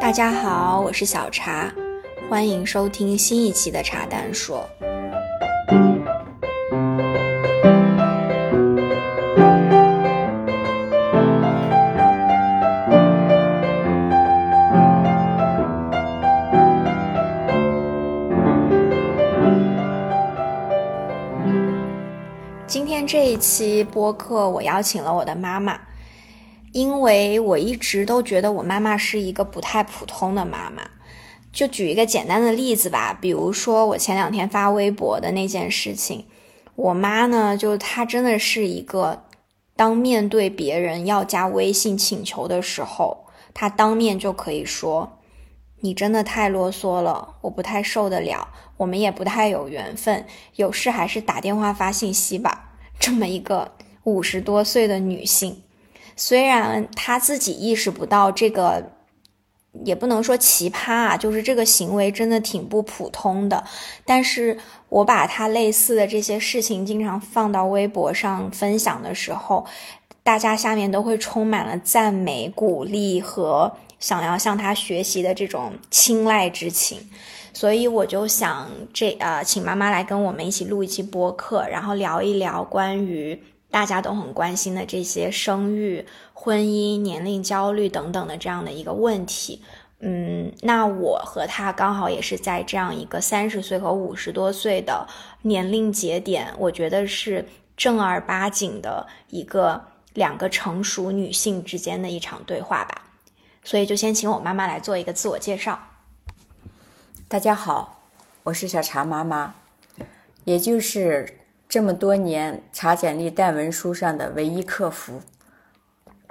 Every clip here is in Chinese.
大家好，我是小茶，欢迎收听新一期的茶单说。一期播客，我邀请了我的妈妈，因为我一直都觉得我妈妈是一个不太普通的妈妈。就举一个简单的例子吧，比如说我前两天发微博的那件事情，我妈呢，就她真的是一个，当面对别人要加微信请求的时候，她当面就可以说：“你真的太啰嗦了，我不太受得了，我们也不太有缘分，有事还是打电话发信息吧。”这么一个五十多岁的女性，虽然她自己意识不到这个。也不能说奇葩啊，就是这个行为真的挺不普通的。但是我把她类似的这些事情经常放到微博上分享的时候，大家下面都会充满了赞美、鼓励和想要向她学习的这种青睐之情。所以我就想这呃，请妈妈来跟我们一起录一期播客，然后聊一聊关于大家都很关心的这些生育。婚姻、年龄焦虑等等的这样的一个问题，嗯，那我和他刚好也是在这样一个三十岁和五十多岁的年龄节点，我觉得是正儿八经的一个两个成熟女性之间的一场对话吧。所以就先请我妈妈来做一个自我介绍。大家好，我是小茶妈妈，也就是这么多年查简历带文书上的唯一客服。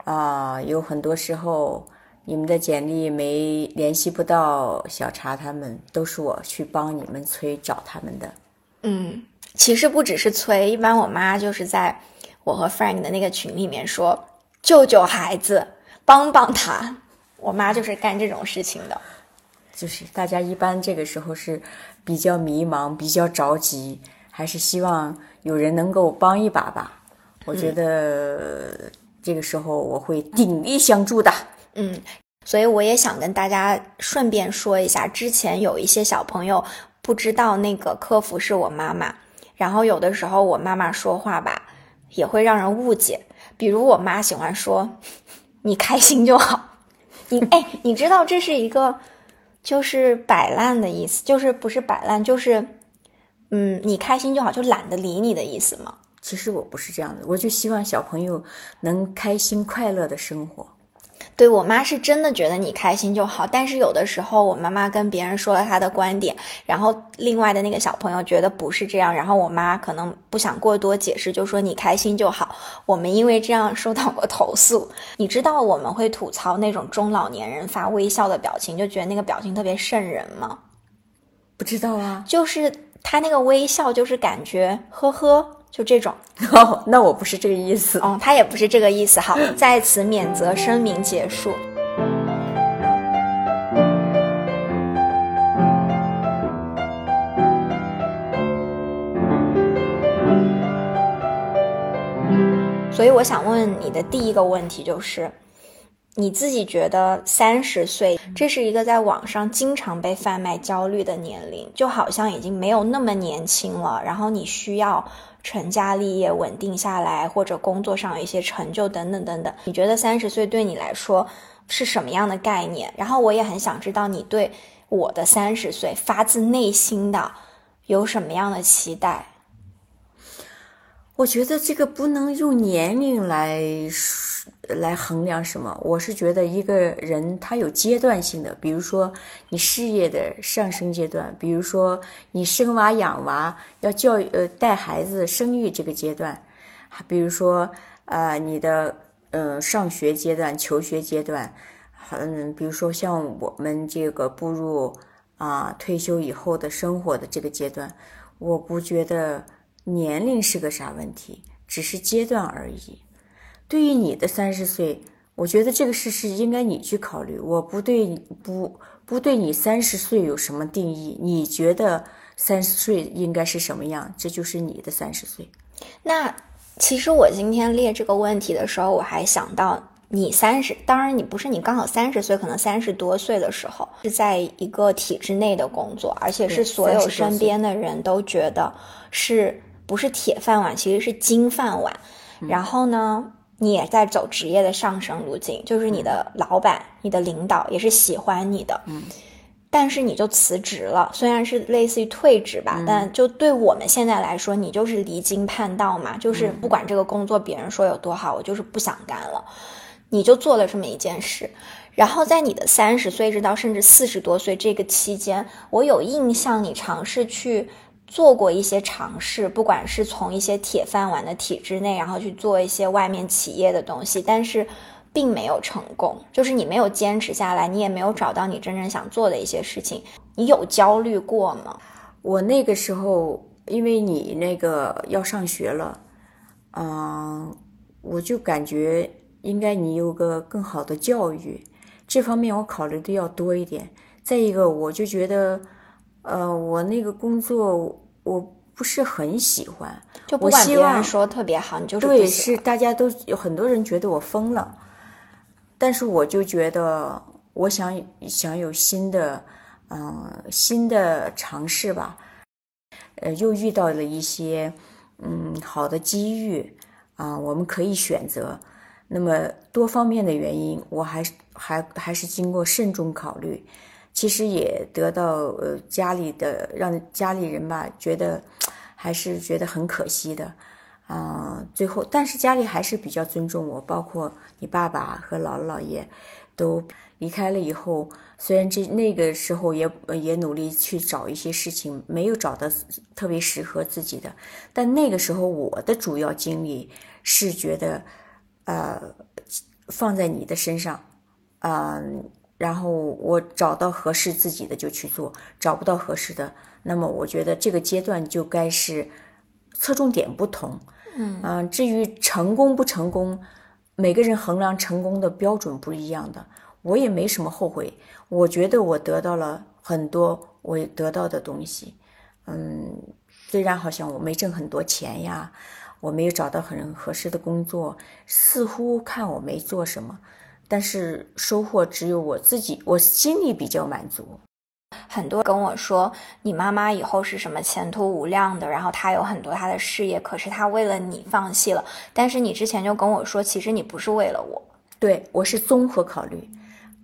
啊，有很多时候你们的简历没联系不到小茶，他们都是我去帮你们催找他们的。嗯，其实不只是催，一般我妈就是在我和 Frank 的那个群里面说救救孩子，帮帮他。我妈就是干这种事情的。就是大家一般这个时候是比较迷茫、比较着急，还是希望有人能够帮一把吧？我觉得。这个时候我会鼎力相助的，嗯，所以我也想跟大家顺便说一下，之前有一些小朋友不知道那个客服是我妈妈，然后有的时候我妈妈说话吧，也会让人误解，比如我妈喜欢说“ 你开心就好”，你哎，你知道这是一个就是摆烂的意思，就是不是摆烂，就是嗯，你开心就好，就懒得理你的意思吗？其实我不是这样的，我就希望小朋友能开心快乐的生活。对我妈是真的觉得你开心就好，但是有的时候我妈妈跟别人说了她的观点，然后另外的那个小朋友觉得不是这样，然后我妈可能不想过多解释，就说你开心就好。我们因为这样收到过投诉。你知道我们会吐槽那种中老年人发微笑的表情，就觉得那个表情特别瘆人吗？不知道啊，就是他那个微笑，就是感觉呵呵。就这种 哦，那我不是这个意思哦，他也不是这个意思。好，在此免责声明结束。所以我想问你的第一个问题就是。你自己觉得三十岁，这是一个在网上经常被贩卖焦虑的年龄，就好像已经没有那么年轻了。然后你需要成家立业、稳定下来，或者工作上有一些成就等等等等。你觉得三十岁对你来说是什么样的概念？然后我也很想知道你对我的三十岁发自内心的有什么样的期待。我觉得这个不能用年龄来来衡量什么。我是觉得一个人他有阶段性的，比如说你事业的上升阶段，比如说你生娃养娃要教育呃带孩子生育这个阶段，比如说呃你的呃上学阶段、求学阶段，嗯，比如说像我们这个步入啊退休以后的生活的这个阶段，我不觉得。年龄是个啥问题？只是阶段而已。对于你的三十岁，我觉得这个事是应该你去考虑。我不对不不对你三十岁有什么定义？你觉得三十岁应该是什么样？这就是你的三十岁。那其实我今天列这个问题的时候，我还想到你三十，当然你不是你刚好三十岁，可能三十多岁的时候是在一个体制内的工作，而且是所有身边的人都觉得是不是铁饭碗，其实是金饭碗。然后呢，你也在走职业的上升路径，就是你的老板、你的领导也是喜欢你的。嗯。但是你就辞职了，虽然是类似于退职吧，但就对我们现在来说，你就是离经叛道嘛，就是不管这个工作别人说有多好，我就是不想干了，你就做了这么一件事。然后在你的三十岁直到甚至四十多岁这个期间，我有印象你尝试去做过一些尝试，不管是从一些铁饭碗的体制内，然后去做一些外面企业的东西，但是。并没有成功，就是你没有坚持下来，你也没有找到你真正想做的一些事情。你有焦虑过吗？我那个时候，因为你那个要上学了，嗯，我就感觉应该你有个更好的教育，这方面我考虑的要多一点。再一个，我就觉得，呃，我那个工作我不是很喜欢，就不管别人说特别好，你就是对，是大家都有很多人觉得我疯了。但是我就觉得，我想想有新的，嗯，新的尝试吧，呃，又遇到了一些，嗯，好的机遇啊，我们可以选择。那么多方面的原因，我还是还还是经过慎重考虑，其实也得到呃家里的让家里人吧觉得还是觉得很可惜的。啊，最后，但是家里还是比较尊重我，包括你爸爸和姥姥姥爷都离开了以后，虽然这那个时候也也努力去找一些事情，没有找到特别适合自己的，但那个时候我的主要精力是觉得，呃，放在你的身上，嗯，然后我找到合适自己的就去做，找不到合适的，那么我觉得这个阶段就该是侧重点不同。嗯至于成功不成功，每个人衡量成功的标准不一样的。我也没什么后悔，我觉得我得到了很多我得到的东西。嗯，虽然好像我没挣很多钱呀，我没有找到很合适的工作，似乎看我没做什么，但是收获只有我自己，我心里比较满足。很多跟我说，你妈妈以后是什么前途无量的，然后她有很多她的事业，可是她为了你放弃了。但是你之前就跟我说，其实你不是为了我，对我是综合考虑。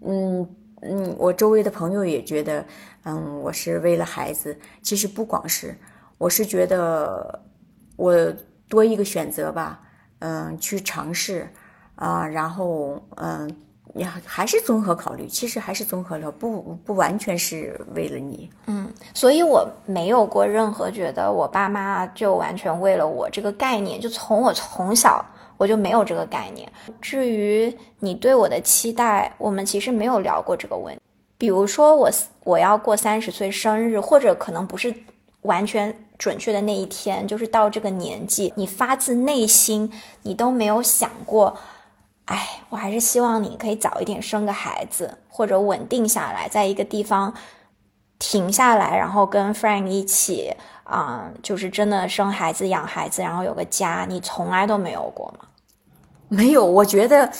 嗯嗯，我周围的朋友也觉得，嗯，我是为了孩子。其实不光是，我是觉得我多一个选择吧，嗯，去尝试啊，然后嗯。也还是综合考虑，其实还是综合了，不不完全是为了你。嗯，所以我没有过任何觉得我爸妈就完全为了我这个概念，就从我从小我就没有这个概念。至于你对我的期待，我们其实没有聊过这个问题。比如说我我要过三十岁生日，或者可能不是完全准确的那一天，就是到这个年纪，你发自内心你都没有想过。哎，我还是希望你可以早一点生个孩子，或者稳定下来，在一个地方停下来，然后跟 Frank 一起啊，就是真的生孩子、养孩子，然后有个家。你从来都没有过吗？没有，我觉得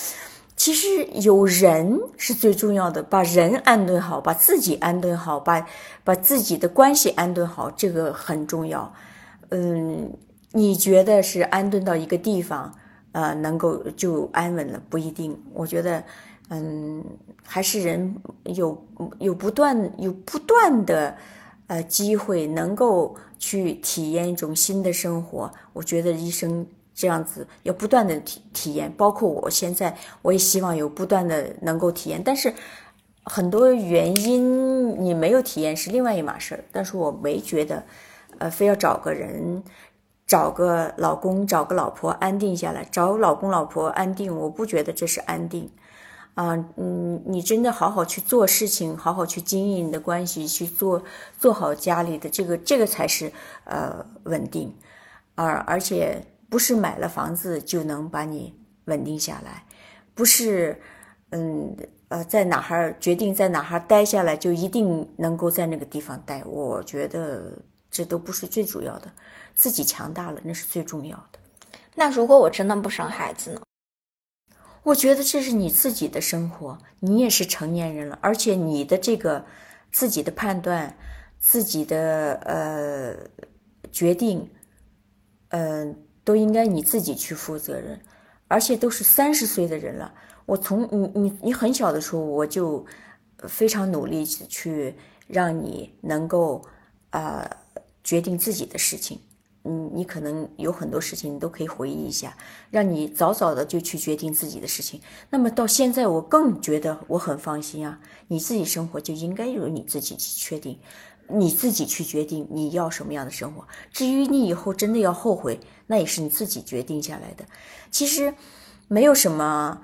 其实有人是最重要的，把人安顿好，把自己安顿好，把把自己的关系安顿好，这个很重要。嗯，你觉得是安顿到一个地方？呃，能够就安稳了不一定。我觉得，嗯，还是人有有不断有不断的呃机会，能够去体验一种新的生活。我觉得一生这样子要不断的体体验，包括我现在，我也希望有不断的能够体验。但是很多原因你没有体验是另外一码事儿。但是我没觉得，呃，非要找个人。找个老公，找个老婆，安定下来。找老公老婆安定，我不觉得这是安定，啊，嗯，你真的好好去做事情，好好去经营你的关系，去做做好家里的这个，这个才是呃稳定，而而且不是买了房子就能把你稳定下来，不是，嗯呃，在哪哈决定在哪哈待下来就一定能够在那个地方待，我觉得这都不是最主要的。自己强大了，那是最重要的。那如果我真的不生孩子呢？我觉得这是你自己的生活，你也是成年人了，而且你的这个自己的判断、自己的呃决定，嗯，都应该你自己去负责任。而且都是三十岁的人了，我从你你你很小的时候，我就非常努力去让你能够啊决定自己的事情。嗯，你可能有很多事情，你都可以回忆一下，让你早早的就去决定自己的事情。那么到现在，我更觉得我很放心啊。你自己生活就应该由你自己去确定，你自己去决定你要什么样的生活。至于你以后真的要后悔，那也是你自己决定下来的。其实没有什么，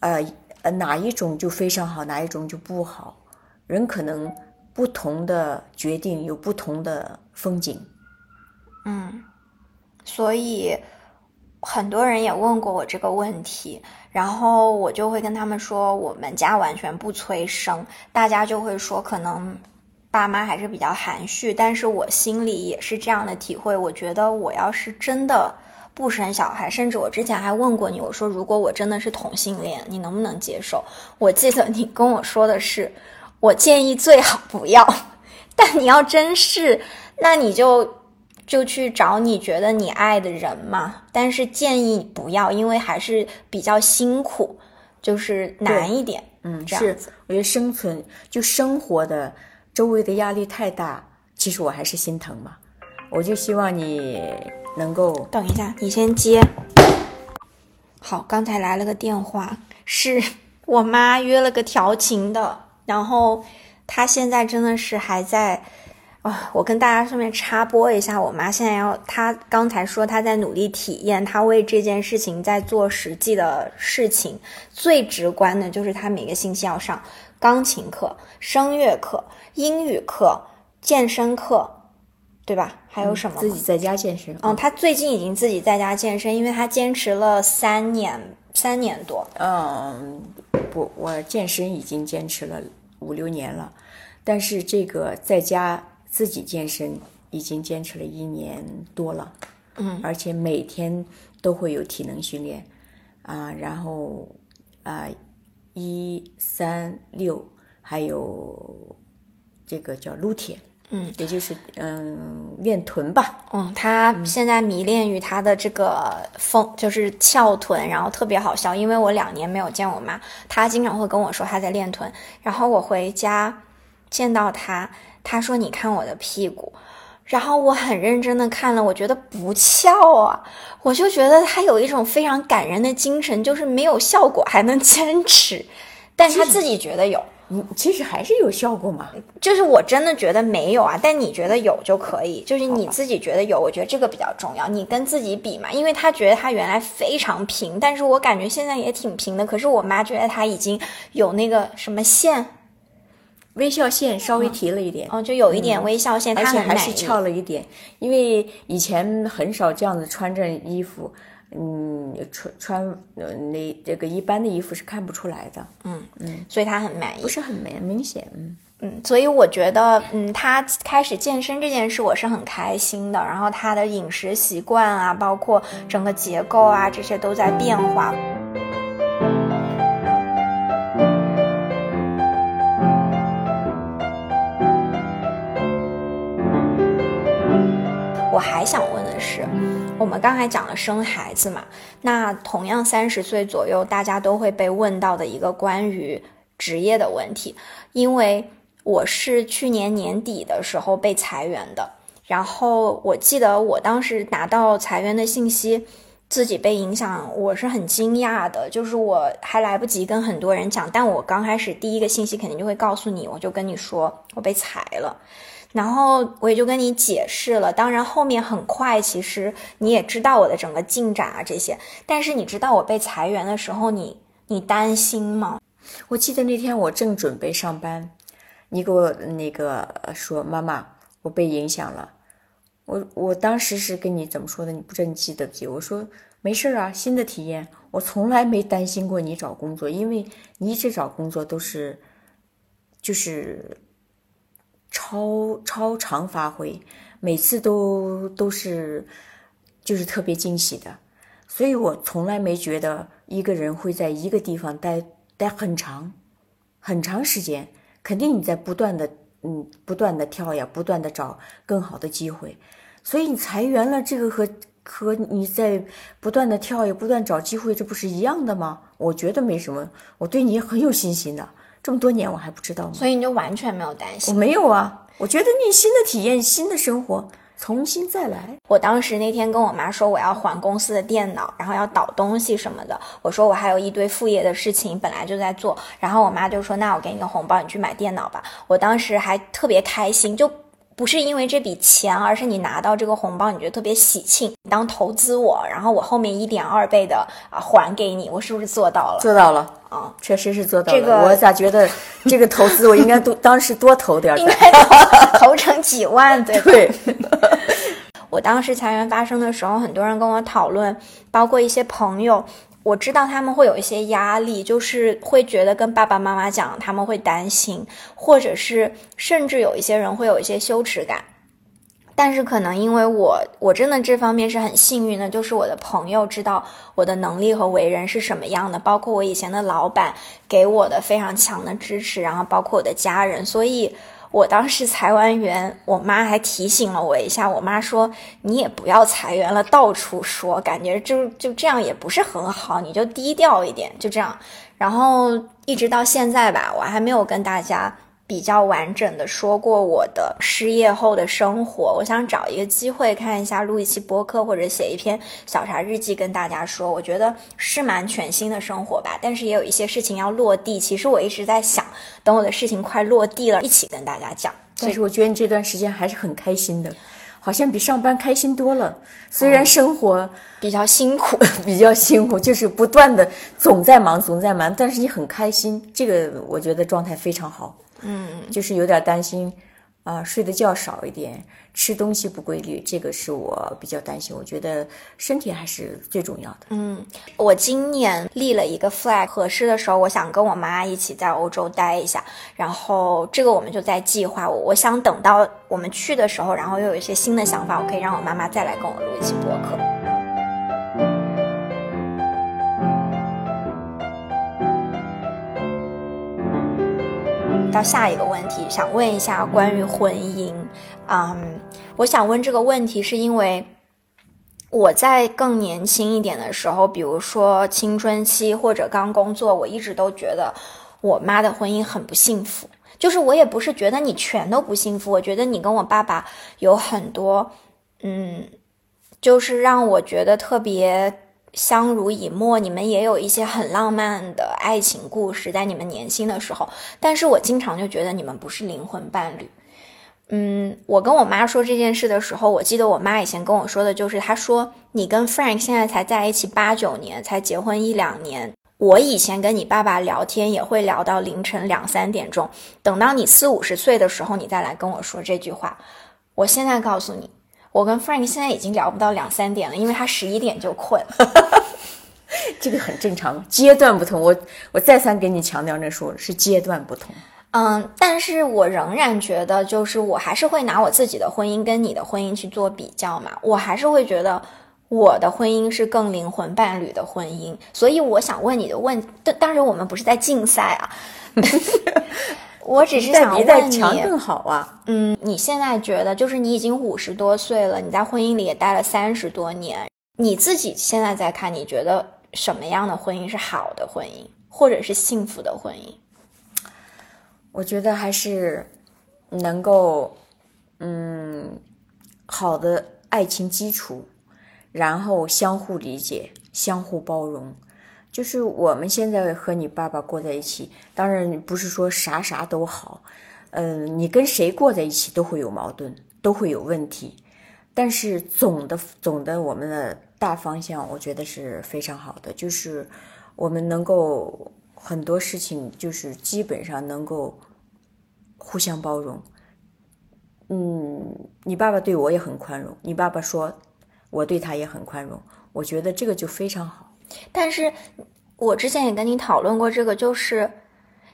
呃呃，哪一种就非常好，哪一种就不好。人可能不同的决定有不同的风景。嗯，所以很多人也问过我这个问题，然后我就会跟他们说，我们家完全不催生，大家就会说可能爸妈还是比较含蓄，但是我心里也是这样的体会。我觉得我要是真的不生小孩，甚至我之前还问过你，我说如果我真的是同性恋，你能不能接受？我记得你跟我说的是，我建议最好不要，但你要真是，那你就。就去找你觉得你爱的人嘛，但是建议不要，因为还是比较辛苦，就是难一点。嗯，是，我觉得生存就生活的周围的压力太大，其实我还是心疼嘛。我就希望你能够等一下，你先接。好，刚才来了个电话，是我妈约了个调情的，然后她现在真的是还在。啊，我跟大家顺便插播一下，我妈现在要，她刚才说她在努力体验，她为这件事情在做实际的事情。最直观的就是她每个星期要上钢琴课、声乐课、英语课、健身课，对吧？还有什么？自己在家健身。嗯，她最近已经自己在家健身，因为她坚持了三年，三年多。嗯，不，我健身已经坚持了五六年了，但是这个在家。自己健身已经坚持了一年多了，嗯，而且每天都会有体能训练，啊，然后啊，一三六还有这个叫撸铁，嗯，也就是嗯练臀吧，嗯，他现在迷恋于他的这个风，就是翘臀，然后特别好笑，因为我两年没有见我妈，她经常会跟我说她在练臀，然后我回家见到她。他说：“你看我的屁股。”然后我很认真的看了，我觉得不翘啊，我就觉得他有一种非常感人的精神，就是没有效果还能坚持，但他自己觉得有。嗯，其实还是有效果嘛。就是我真的觉得没有啊，但你觉得有就可以。就是你自己觉得有，我觉得这个比较重要。你跟自己比嘛，因为他觉得他原来非常平，但是我感觉现在也挺平的。可是我妈觉得他已经有那个什么线。微笑线稍微提了一点，哦，就有一点微笑线，而且还是翘了一点，因为以前很少这样子穿着衣服，嗯，穿穿那这个一般的衣服是看不出来的，嗯嗯，所以他很满意，不是很明明显，嗯。嗯，所以我觉得，嗯，他开始健身这件事我是很开心的，然后他的饮食习惯啊，包括整个结构啊，这些都在变化。我还想问的是，我们刚才讲了生孩子嘛，那同样三十岁左右，大家都会被问到的一个关于职业的问题，因为我是去年年底的时候被裁员的，然后我记得我当时拿到裁员的信息，自己被影响，我是很惊讶的，就是我还来不及跟很多人讲，但我刚开始第一个信息肯定就会告诉你，我就跟你说我被裁了。然后我也就跟你解释了，当然后面很快，其实你也知道我的整个进展啊这些。但是你知道我被裁员的时候，你你担心吗？我记得那天我正准备上班，你给我那个说妈妈，我被影响了。我我当时是跟你怎么说的？你不知道你记得不记？我说没事啊，新的体验，我从来没担心过你找工作，因为你一直找工作都是就是。超超常发挥，每次都都是就是特别惊喜的，所以我从来没觉得一个人会在一个地方待待很长很长时间，肯定你在不断的嗯不断的跳呀，不断的找更好的机会，所以你裁员了，这个和和你在不断的跳也不断找机会，这不是一样的吗？我觉得没什么，我对你很有信心的。这么多年我还不知道吗？所以你就完全没有担心？我没有啊，我觉得你新的体验、新的生活，重新再来。我当时那天跟我妈说我要还公司的电脑，然后要导东西什么的。我说我还有一堆副业的事情，本来就在做。然后我妈就说：“那我给你个红包，你去买电脑吧。”我当时还特别开心，就。不是因为这笔钱，而是你拿到这个红包，你觉得特别喜庆，当投资我，然后我后面一点二倍的啊还给你，我是不是做到了？做到了啊，确实是做到了。这个我咋觉得 这个投资我应该多当时多投点儿？应该投成几万对对。我当时裁员发生的时候，很多人跟我讨论，包括一些朋友。我知道他们会有一些压力，就是会觉得跟爸爸妈妈讲，他们会担心，或者是甚至有一些人会有一些羞耻感。但是可能因为我我真的这方面是很幸运的，就是我的朋友知道我的能力和为人是什么样的，包括我以前的老板给我的非常强的支持，然后包括我的家人，所以。我当时裁完员，我妈还提醒了我一下。我妈说：“你也不要裁员了，到处说，感觉就就这样也不是很好，你就低调一点，就这样。”然后一直到现在吧，我还没有跟大家。比较完整的说过我的失业后的生活，我想找一个机会看一下录一期播客或者写一篇小茶日记跟大家说，我觉得是蛮全新的生活吧，但是也有一些事情要落地。其实我一直在想，等我的事情快落地了，一起跟大家讲。但是我觉得你这段时间还是很开心的，好像比上班开心多了。虽然生活比较辛苦，比较辛苦，就是不断的总在忙，总在忙，但是你很开心，这个我觉得状态非常好。嗯，就是有点担心，啊，睡的觉少一点，吃东西不规律，这个是我比较担心。我觉得身体还是最重要的。嗯，我今年立了一个 flag，合适的时候，我想跟我妈一起在欧洲待一下。然后这个我们就在计划。我我想等到我们去的时候，然后又有一些新的想法，我可以让我妈妈再来跟我录一期播客。到下一个问题，想问一下关于婚姻。嗯，我想问这个问题，是因为我在更年轻一点的时候，比如说青春期或者刚工作，我一直都觉得我妈的婚姻很不幸福。就是我也不是觉得你全都不幸福，我觉得你跟我爸爸有很多，嗯，就是让我觉得特别。相濡以沫，你们也有一些很浪漫的爱情故事，在你们年轻的时候。但是我经常就觉得你们不是灵魂伴侣。嗯，我跟我妈说这件事的时候，我记得我妈以前跟我说的就是，她说你跟 Frank 现在才在一起八九年，才结婚一两年。我以前跟你爸爸聊天也会聊到凌晨两三点钟，等到你四五十岁的时候，你再来跟我说这句话。我现在告诉你。我跟 Frank 现在已经聊不到两三点了，因为他十一点就困。这个很正常，阶段不同。我我再三给你强调，那说是阶段不同。嗯，但是我仍然觉得，就是我还是会拿我自己的婚姻跟你的婚姻去做比较嘛。我还是会觉得我的婚姻是更灵魂伴侣的婚姻。所以我想问你的问，当当然我们不是在竞赛啊。我只是想问你，更好啊。嗯，你现在觉得，就是你已经五十多岁了，你在婚姻里也待了三十多年，你自己现在在看，你觉得什么样的婚姻是好的婚姻，或者是幸福的婚姻？我觉得还是能够，嗯，好的爱情基础，然后相互理解，相互包容。就是我们现在和你爸爸过在一起，当然不是说啥啥都好，嗯，你跟谁过在一起都会有矛盾，都会有问题，但是总的总的我们的大方向，我觉得是非常好的，就是我们能够很多事情就是基本上能够互相包容。嗯，你爸爸对我也很宽容，你爸爸说我对他也很宽容，我觉得这个就非常好。但是，我之前也跟你讨论过这个，就是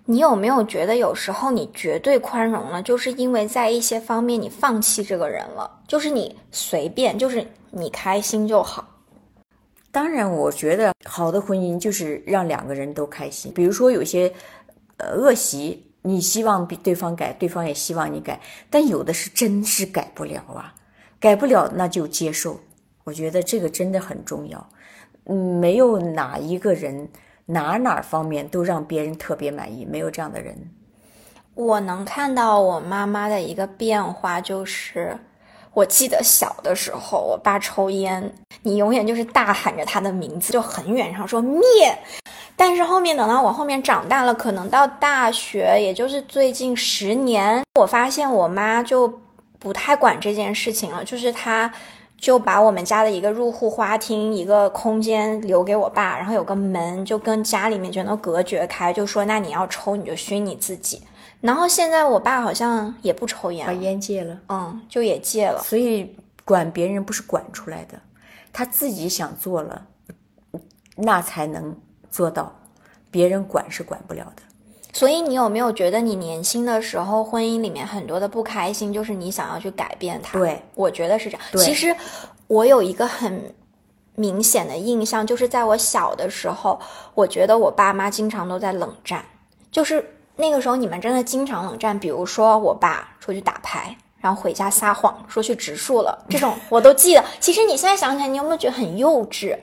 你有没有觉得有时候你绝对宽容了，就是因为在一些方面你放弃这个人了，就是你随便，就是你开心就好。当然，我觉得好的婚姻就是让两个人都开心。比如说，有些呃恶习，你希望比对方改，对方也希望你改，但有的是真是改不了啊，改不了那就接受。我觉得这个真的很重要。嗯，没有哪一个人哪哪方面都让别人特别满意，没有这样的人。我能看到我妈妈的一个变化，就是我记得小的时候，我爸抽烟，你永远就是大喊着他的名字，就很远上说灭。但是后面等到我后面长大了，可能到大学，也就是最近十年，我发现我妈就不太管这件事情了，就是她就把我们家的一个入户花厅一个空间留给我爸，然后有个门就跟家里面全都隔绝开，就说那你要抽你就熏你自己。然后现在我爸好像也不抽烟，把烟戒了，嗯，就也戒了。所以管别人不是管出来的，他自己想做了，那才能做到，别人管是管不了的。所以你有没有觉得你年轻的时候婚姻里面很多的不开心，就是你想要去改变它？对，我觉得是这样。其实我有一个很明显的印象，就是在我小的时候，我觉得我爸妈经常都在冷战，就是。那个时候你们真的经常冷战，比如说我爸出去打牌，然后回家撒谎说去植树了，这种我都记得。其实你现在想起来，你有没有觉得很幼稚？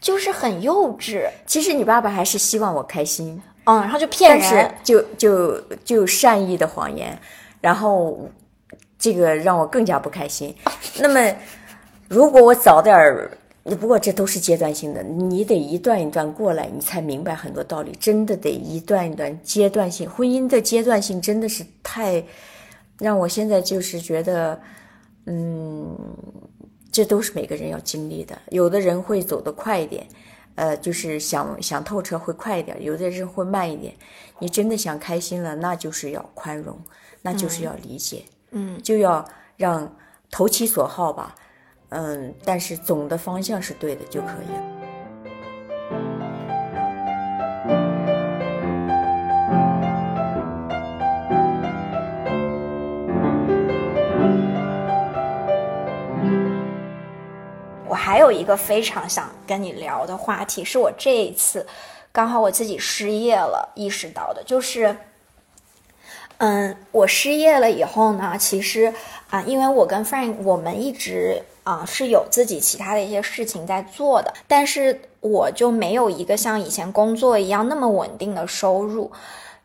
就是很幼稚。其实你爸爸还是希望我开心，嗯，然后就骗人，就就就善意的谎言，然后这个让我更加不开心。那么如果我早点儿。不过这都是阶段性的，你得一段一段过来，你才明白很多道理。真的得一段一段阶段性，婚姻的阶段性真的是太让我现在就是觉得，嗯，这都是每个人要经历的。有的人会走得快一点，呃，就是想想透彻会快一点；有的人会慢一点。你真的想开心了，那就是要宽容，那就是要理解，嗯，就要让投其所好吧。嗯，但是总的方向是对的就可以了。还有一个非常想跟你聊的话题，是我这一次刚好我自己失业了意识到的，就是，嗯，我失业了以后呢，其实啊，因为我跟 Frank 我们一直。啊，是有自己其他的一些事情在做的，但是我就没有一个像以前工作一样那么稳定的收入。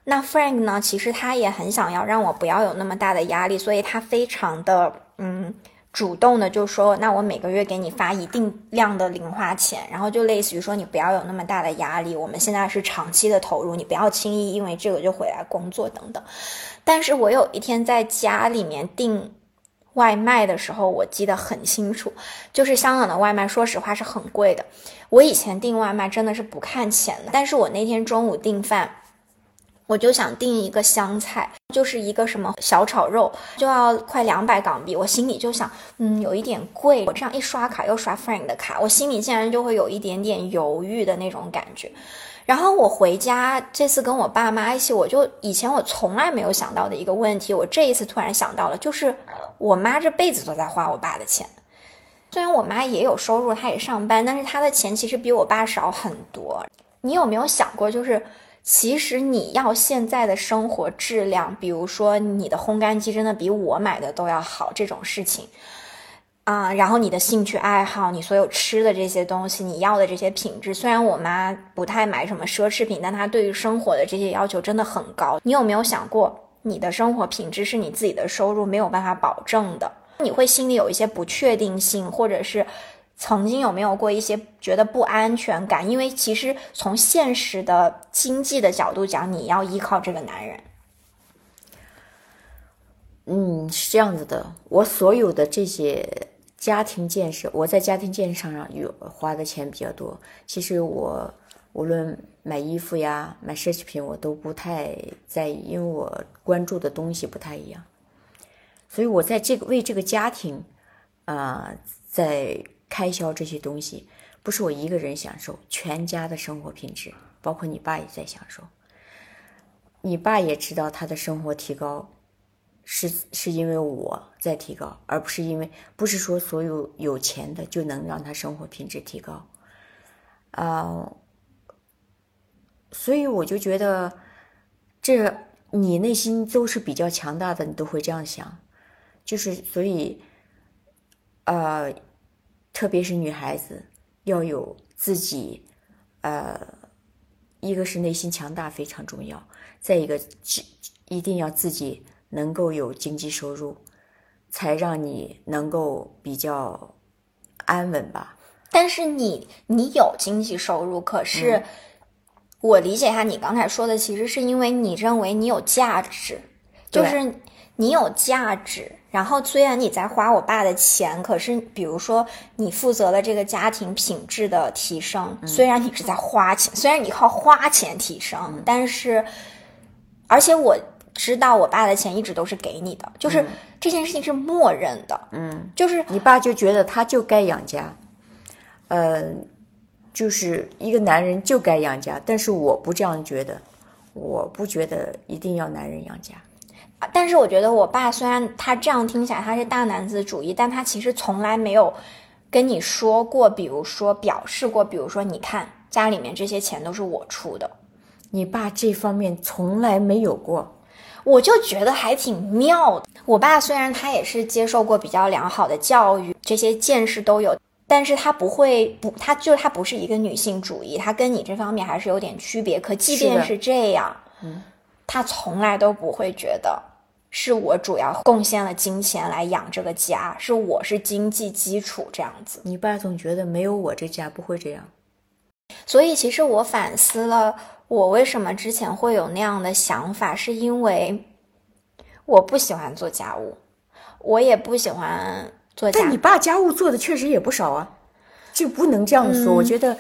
那 Frank 呢？其实他也很想要让我不要有那么大的压力，所以他非常的嗯主动的就说，那我每个月给你发一定量的零花钱，然后就类似于说你不要有那么大的压力，我们现在是长期的投入，你不要轻易因为这个就回来工作等等。但是我有一天在家里面订。外卖的时候，我记得很清楚，就是香港的外卖，说实话是很贵的。我以前订外卖真的是不看钱的，但是我那天中午订饭，我就想订一个湘菜，就是一个什么小炒肉，就要快两百港币。我心里就想，嗯，有一点贵。我这样一刷卡又刷 Frank 的卡，我心里竟然就会有一点点犹豫的那种感觉。然后我回家这次跟我爸妈一起，我就以前我从来没有想到的一个问题，我这一次突然想到了，就是我妈这辈子都在花我爸的钱。虽然我妈也有收入，她也上班，但是她的钱其实比我爸少很多。你有没有想过，就是其实你要现在的生活质量，比如说你的烘干机真的比我买的都要好这种事情？啊，然后你的兴趣爱好，你所有吃的这些东西，你要的这些品质，虽然我妈不太买什么奢侈品，但她对于生活的这些要求真的很高。你有没有想过，你的生活品质是你自己的收入没有办法保证的？你会心里有一些不确定性，或者是曾经有没有过一些觉得不安全感？因为其实从现实的经济的角度讲，你要依靠这个男人。嗯，是这样子的，我所有的这些。家庭建设，我在家庭建设上有花的钱比较多。其实我无论买衣服呀、买奢侈品，我都不太在意，因为我关注的东西不太一样。所以我在这个为这个家庭，啊，在开销这些东西，不是我一个人享受，全家的生活品质，包括你爸也在享受。你爸也知道他的生活提高。是是因为我在提高，而不是因为不是说所有有钱的就能让他生活品质提高。啊、所以我就觉得，这你内心都是比较强大的，你都会这样想，就是所以，呃，特别是女孩子要有自己，呃，一个是内心强大非常重要，再一个是一定要自己能够有经济收入，才让你能够比较安稳吧。但是你你有经济收入，可是、嗯我理解一下你刚才说的，其实是因为你认为你有价值，就是你有价值。然后虽然你在花我爸的钱，可是比如说你负责了这个家庭品质的提升，嗯虽然你是在花钱，虽然你靠花钱提升，嗯但是而且我知道我爸的钱一直都是给你的，就是这件事情是默认的，嗯，就是你爸就觉得他就该养家，呃，就是一个男人就该养家，但是我不这样觉得，我不觉得一定要男人养家。但是我觉得我爸虽然他这样听起来他是大男子主义，但他其实从来没有跟你说过，比如说表示过，比如说你看家里面这些钱都是我出的，你爸这方面从来没有过，我就觉得还挺妙的。我爸虽然他也是接受过比较良好的教育，这些见识都有，但是他不会不，他就是他不是一个女性主义，他跟你这方面还是有点区别。可即便是这样，嗯，他从来都不会觉得是我主要贡献了金钱来养这个家，是我是经济基础这样子。你爸总觉得没有我这家不会这样。所以其实我反思了，我为什么之前会有那样的想法，是因为我不喜欢做家务，我也不喜欢做家但你爸家务做的确实也不少啊，就不能这样说。我觉得，呃，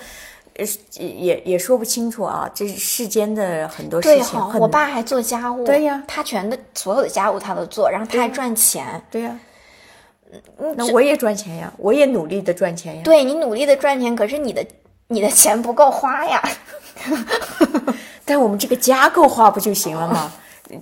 也也说不清楚啊。这世间的很多事对哈、情，我爸还做家务，对呀他全的所有的家务他都做，然后他还赚钱。对呀、那我也赚钱呀，我也努力的赚钱呀。对你努力的赚钱，可是你的你的钱不够花呀。但我们这个家够花不就行了吗？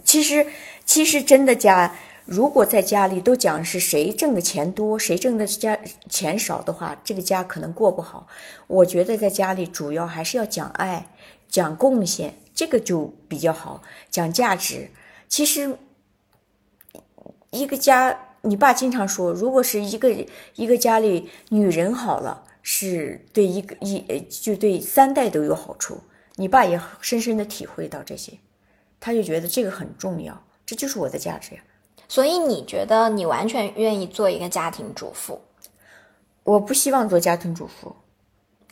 其实，其实真的家，如果在家里都讲是谁挣的钱多，谁挣的家钱少的话，这个家可能过不好。我觉得在家里主要还是要讲爱，讲贡献，这个就比较好，讲价值。其实，一个家，你爸经常说，如果是一个一个家里女人好了，是对一个一就对三代都有好处。你爸也深深的体会到这些，他就觉得这个很重要，这就是我的价值呀。所以你觉得你完全愿意做一个家庭主妇，我不希望做家庭主妇，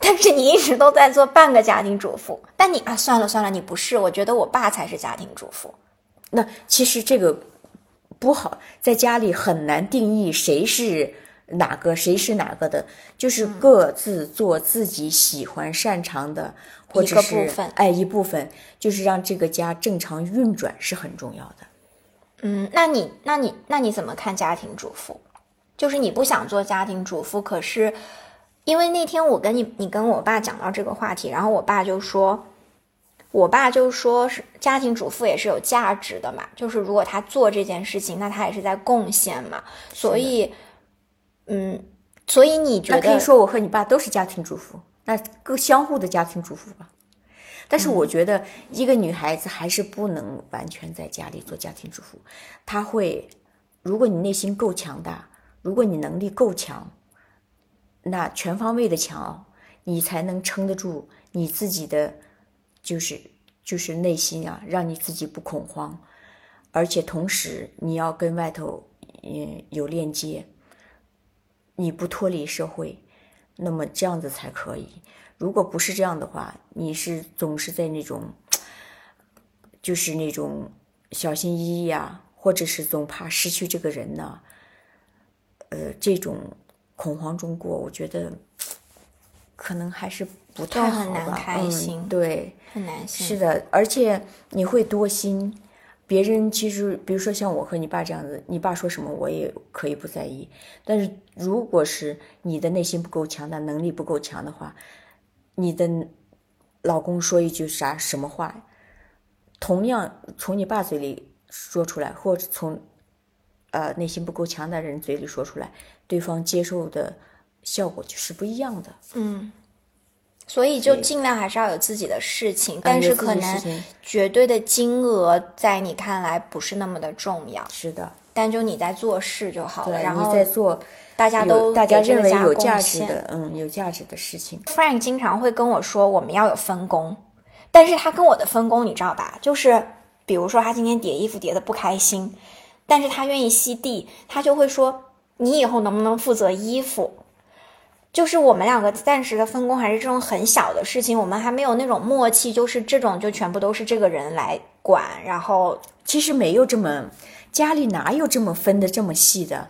但是你一直都在做半个家庭主妇。但你啊，算了算了，你不是，我觉得我爸才是家庭主妇。那其实这个不好，在家里很难定义谁是哪个，谁是哪个的，就是各自做自己喜欢、擅长的，或者一个是部分哎一部分，就是让这个家正常运转是很重要的。嗯，那你那你那你怎么看家庭主妇？就是你不想做家庭主妇，可是因为那天我跟你你跟我爸讲到这个话题，然后我爸就说，我爸就说是家庭主妇也是有价值的嘛，就是如果他做这件事情，那他也是在贡献嘛，所以，嗯，所以你觉那可以说我和你爸都是家庭主妇，那各相互的家庭主妇吧。但是我觉得一个女孩子还是不能完全在家里做家庭主妇，她会，如果你内心够强大，如果你能力够强，那全方位的强哦，你才能撑得住你自己的，就是就是内心啊，让你自己不恐慌，而且同时你要跟外头嗯有链接，你不脱离社会，那么这样子才可以。如果不是这样的话，你是总是在那种，就是那种小心翼翼呀、或者是总怕失去这个人呐、呃，这种恐慌中过，我觉得可能还是不太好很难吧开心嗯。对，很难信。是的，而且你会多心。别人其实，比如说像我和你爸这样子，你爸说什么我也可以不在意。但是如果是你的内心不够强大，能力不够强的话，你的老公说一句啥什么话，同样从你爸嘴里说出来，或者从呃内心不够强大的人嘴里说出来，对方接受的效果就是不一样的。嗯，所以就尽量还是要有自己的事情，但是可能绝对的金额在你看来不是那么的重要，是的，但就你在做事就好了。然后在做大家都大家认为有价值的，嗯，有价值的事情。Frank 经常会跟我说我们要有分工，但是他跟我的分工你知道吧？就是比如说他今天叠衣服叠的不开心，但是他愿意吸地，他就会说你以后能不能负责衣服？就是我们两个暂时的分工还是这种很小的事情，我们还没有那种默契，就是这种就全部都是这个人来管，然后其实没有这么，家里哪有这么分的这么细的？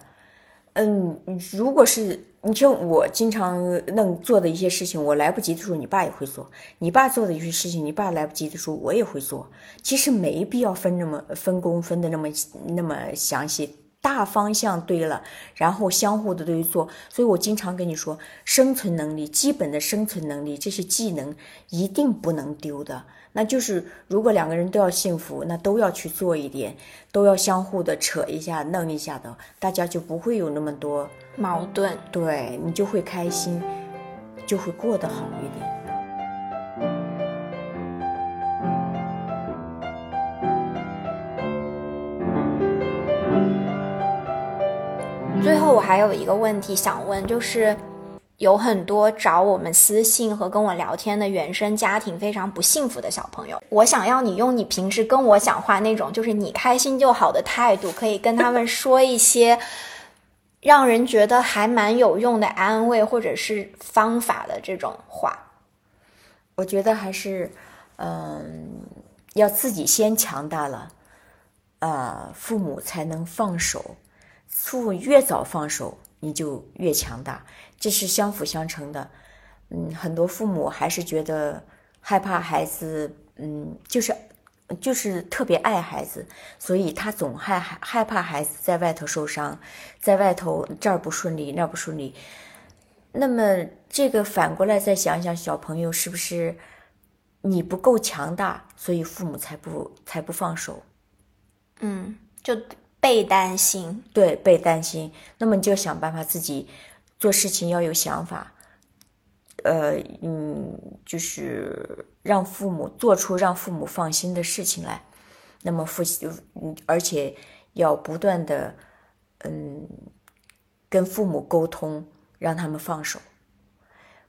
嗯，如果是你像我经常能做的一些事情，我来不及的时候，你爸也会做；你爸做的一些事情，你爸来不及的时候，我也会做。其实没必要分那么分工分的那么那么详细。大方向对了，然后相互的对做，所以我经常跟你说，生存能力、基本的生存能力这些技能一定不能丢的。那就是如果两个人都要幸福，那都要去做一点，都要相互的扯一下、弄一下的，大家就不会有那么多，矛盾。对你就会开心，就会过得好一点。最后，我还有一个问题想问，就是有很多找我们私信和跟我聊天的原生家庭非常不幸福的小朋友，我想要你用你平时跟我讲话那种就是你开心就好的态度，可以跟他们说一些让人觉得还蛮有用的安慰或者是方法的这种话。我觉得还是，嗯，要自己先强大了，呃，父母才能放手。父母越早放手，你就越强大，这是相辅相成的。嗯，很多父母还是觉得害怕孩子，嗯，就是就是特别爱孩子，所以他总害害怕孩子在外头受伤，在外头这儿不顺利那儿不顺利。那么这个反过来再想想，小朋友是不是你不够强大，所以父母才不才不放手？嗯，就被担心。对，被担心，那么你就想办法自己做事情要有想法，呃，嗯，就是让父母做出让父母放心的事情来。那么父，嗯，而且要不断的，嗯，跟父母沟通，让他们放手。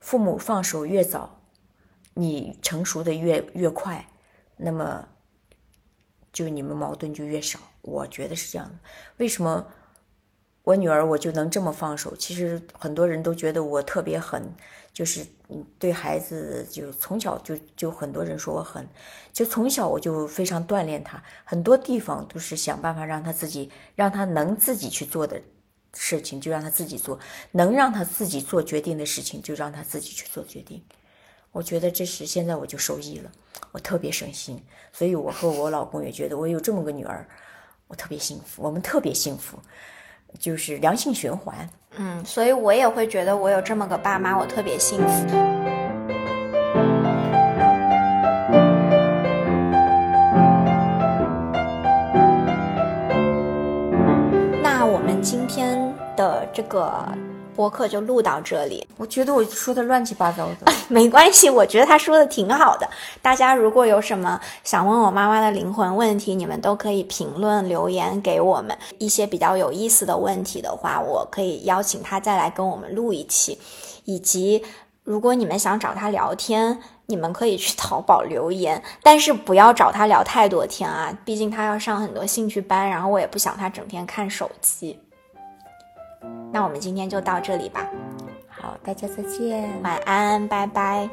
父母放手越早，你成熟的越越快，那么就你们矛盾就越少。我觉得是这样的。为什么我女儿我就能这么放手？其实很多人都觉得我特别狠，就是嗯对孩子就从小就就很多人说我狠，就从小我就非常锻炼他，很多地方都是想办法让他自己让他能自己去做的事情就让他自己做，能让他自己做决定的事情就让他自己去做决定。我觉得这是现在我就受益了，我特别省心，所以我和我老公也觉得我有这么个女儿。我特别幸福，我们特别幸福，就是良性循环。嗯，所以我也会觉得我有这么个爸妈，我特别幸福。那我们今天的这个播客就录到这里。我觉得我说的乱七八糟的，没关系，我觉得他说的挺好的。大家如果有什么想问我妈妈的灵魂问题，你们都可以评论留言给我们。一些比较有意思的问题的话，我可以邀请他再来跟我们录一期。以及如果你们想找他聊天，你们可以去淘宝留言，但是不要找他聊太多天啊，毕竟他要上很多兴趣班，然后我也不想他整天看手机。那我们今天就到这里吧，好，大家再见。晚安，拜拜。